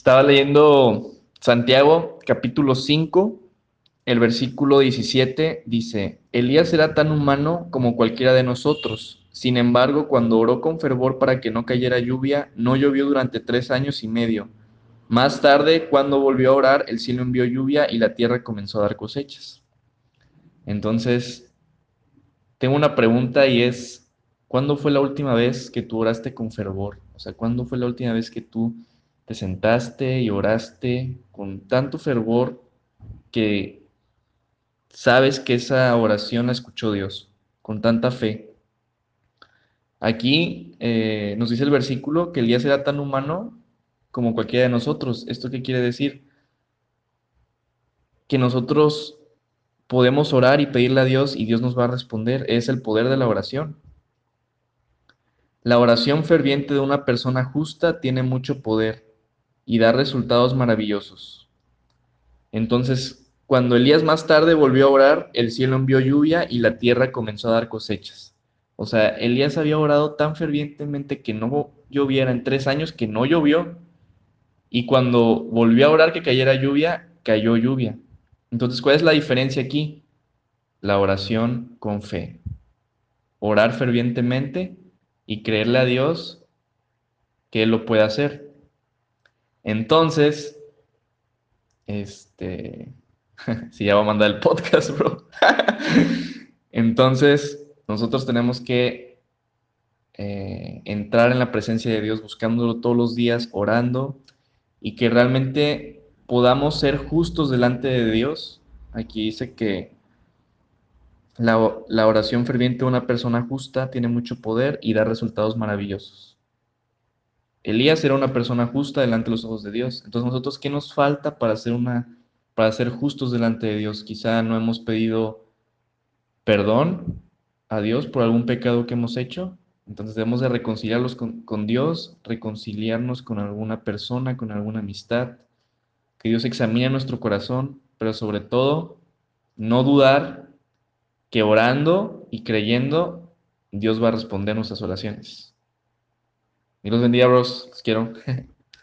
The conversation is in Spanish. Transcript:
Estaba leyendo Santiago capítulo 5, el versículo 17 dice, Elías era tan humano como cualquiera de nosotros. Sin embargo, cuando oró con fervor para que no cayera lluvia, no llovió durante tres años y medio. Más tarde, cuando volvió a orar, el cielo envió lluvia y la tierra comenzó a dar cosechas. Entonces, tengo una pregunta y es, ¿cuándo fue la última vez que tú oraste con fervor? O sea, ¿cuándo fue la última vez que tú te sentaste y oraste con tanto fervor que sabes que esa oración la escuchó Dios con tanta fe. Aquí eh, nos dice el versículo que Elías era tan humano como cualquiera de nosotros. ¿Esto qué quiere decir? Que nosotros podemos orar y pedirle a Dios y Dios nos va a responder. Es el poder de la oración. La oración ferviente de una persona justa tiene mucho poder y da resultados maravillosos. Entonces, cuando Elías más tarde volvió a orar, el cielo envió lluvia y la tierra comenzó a dar cosechas. O sea, Elías había orado tan fervientemente que no lloviera en tres años, que no llovió. Y cuando volvió a orar que cayera lluvia, cayó lluvia. Entonces, ¿cuál es la diferencia aquí? La oración con fe. Orar fervientemente y creerle a Dios que Él lo puede hacer. Entonces, este, si ya va a mandar el podcast, bro. Entonces, nosotros tenemos que eh, entrar en la presencia de Dios, buscándolo todos los días, orando, y que realmente podamos ser justos delante de Dios. Aquí dice que la, la oración ferviente de una persona justa tiene mucho poder y da resultados maravillosos. Elías era una persona justa delante de los ojos de Dios. Entonces, nosotros, ¿qué nos falta para ser una para ser justos delante de Dios. Quizá no hemos pedido perdón a Dios por algún pecado que hemos hecho. Entonces debemos de reconciliarlos con, con, Dios, reconciliarnos con alguna persona, con alguna amistad. Que Dios examine nuestro corazón, pero sobre todo no dudar que orando y creyendo Dios va a responder nuestras oraciones. Dios bendiga, bros. Los quiero.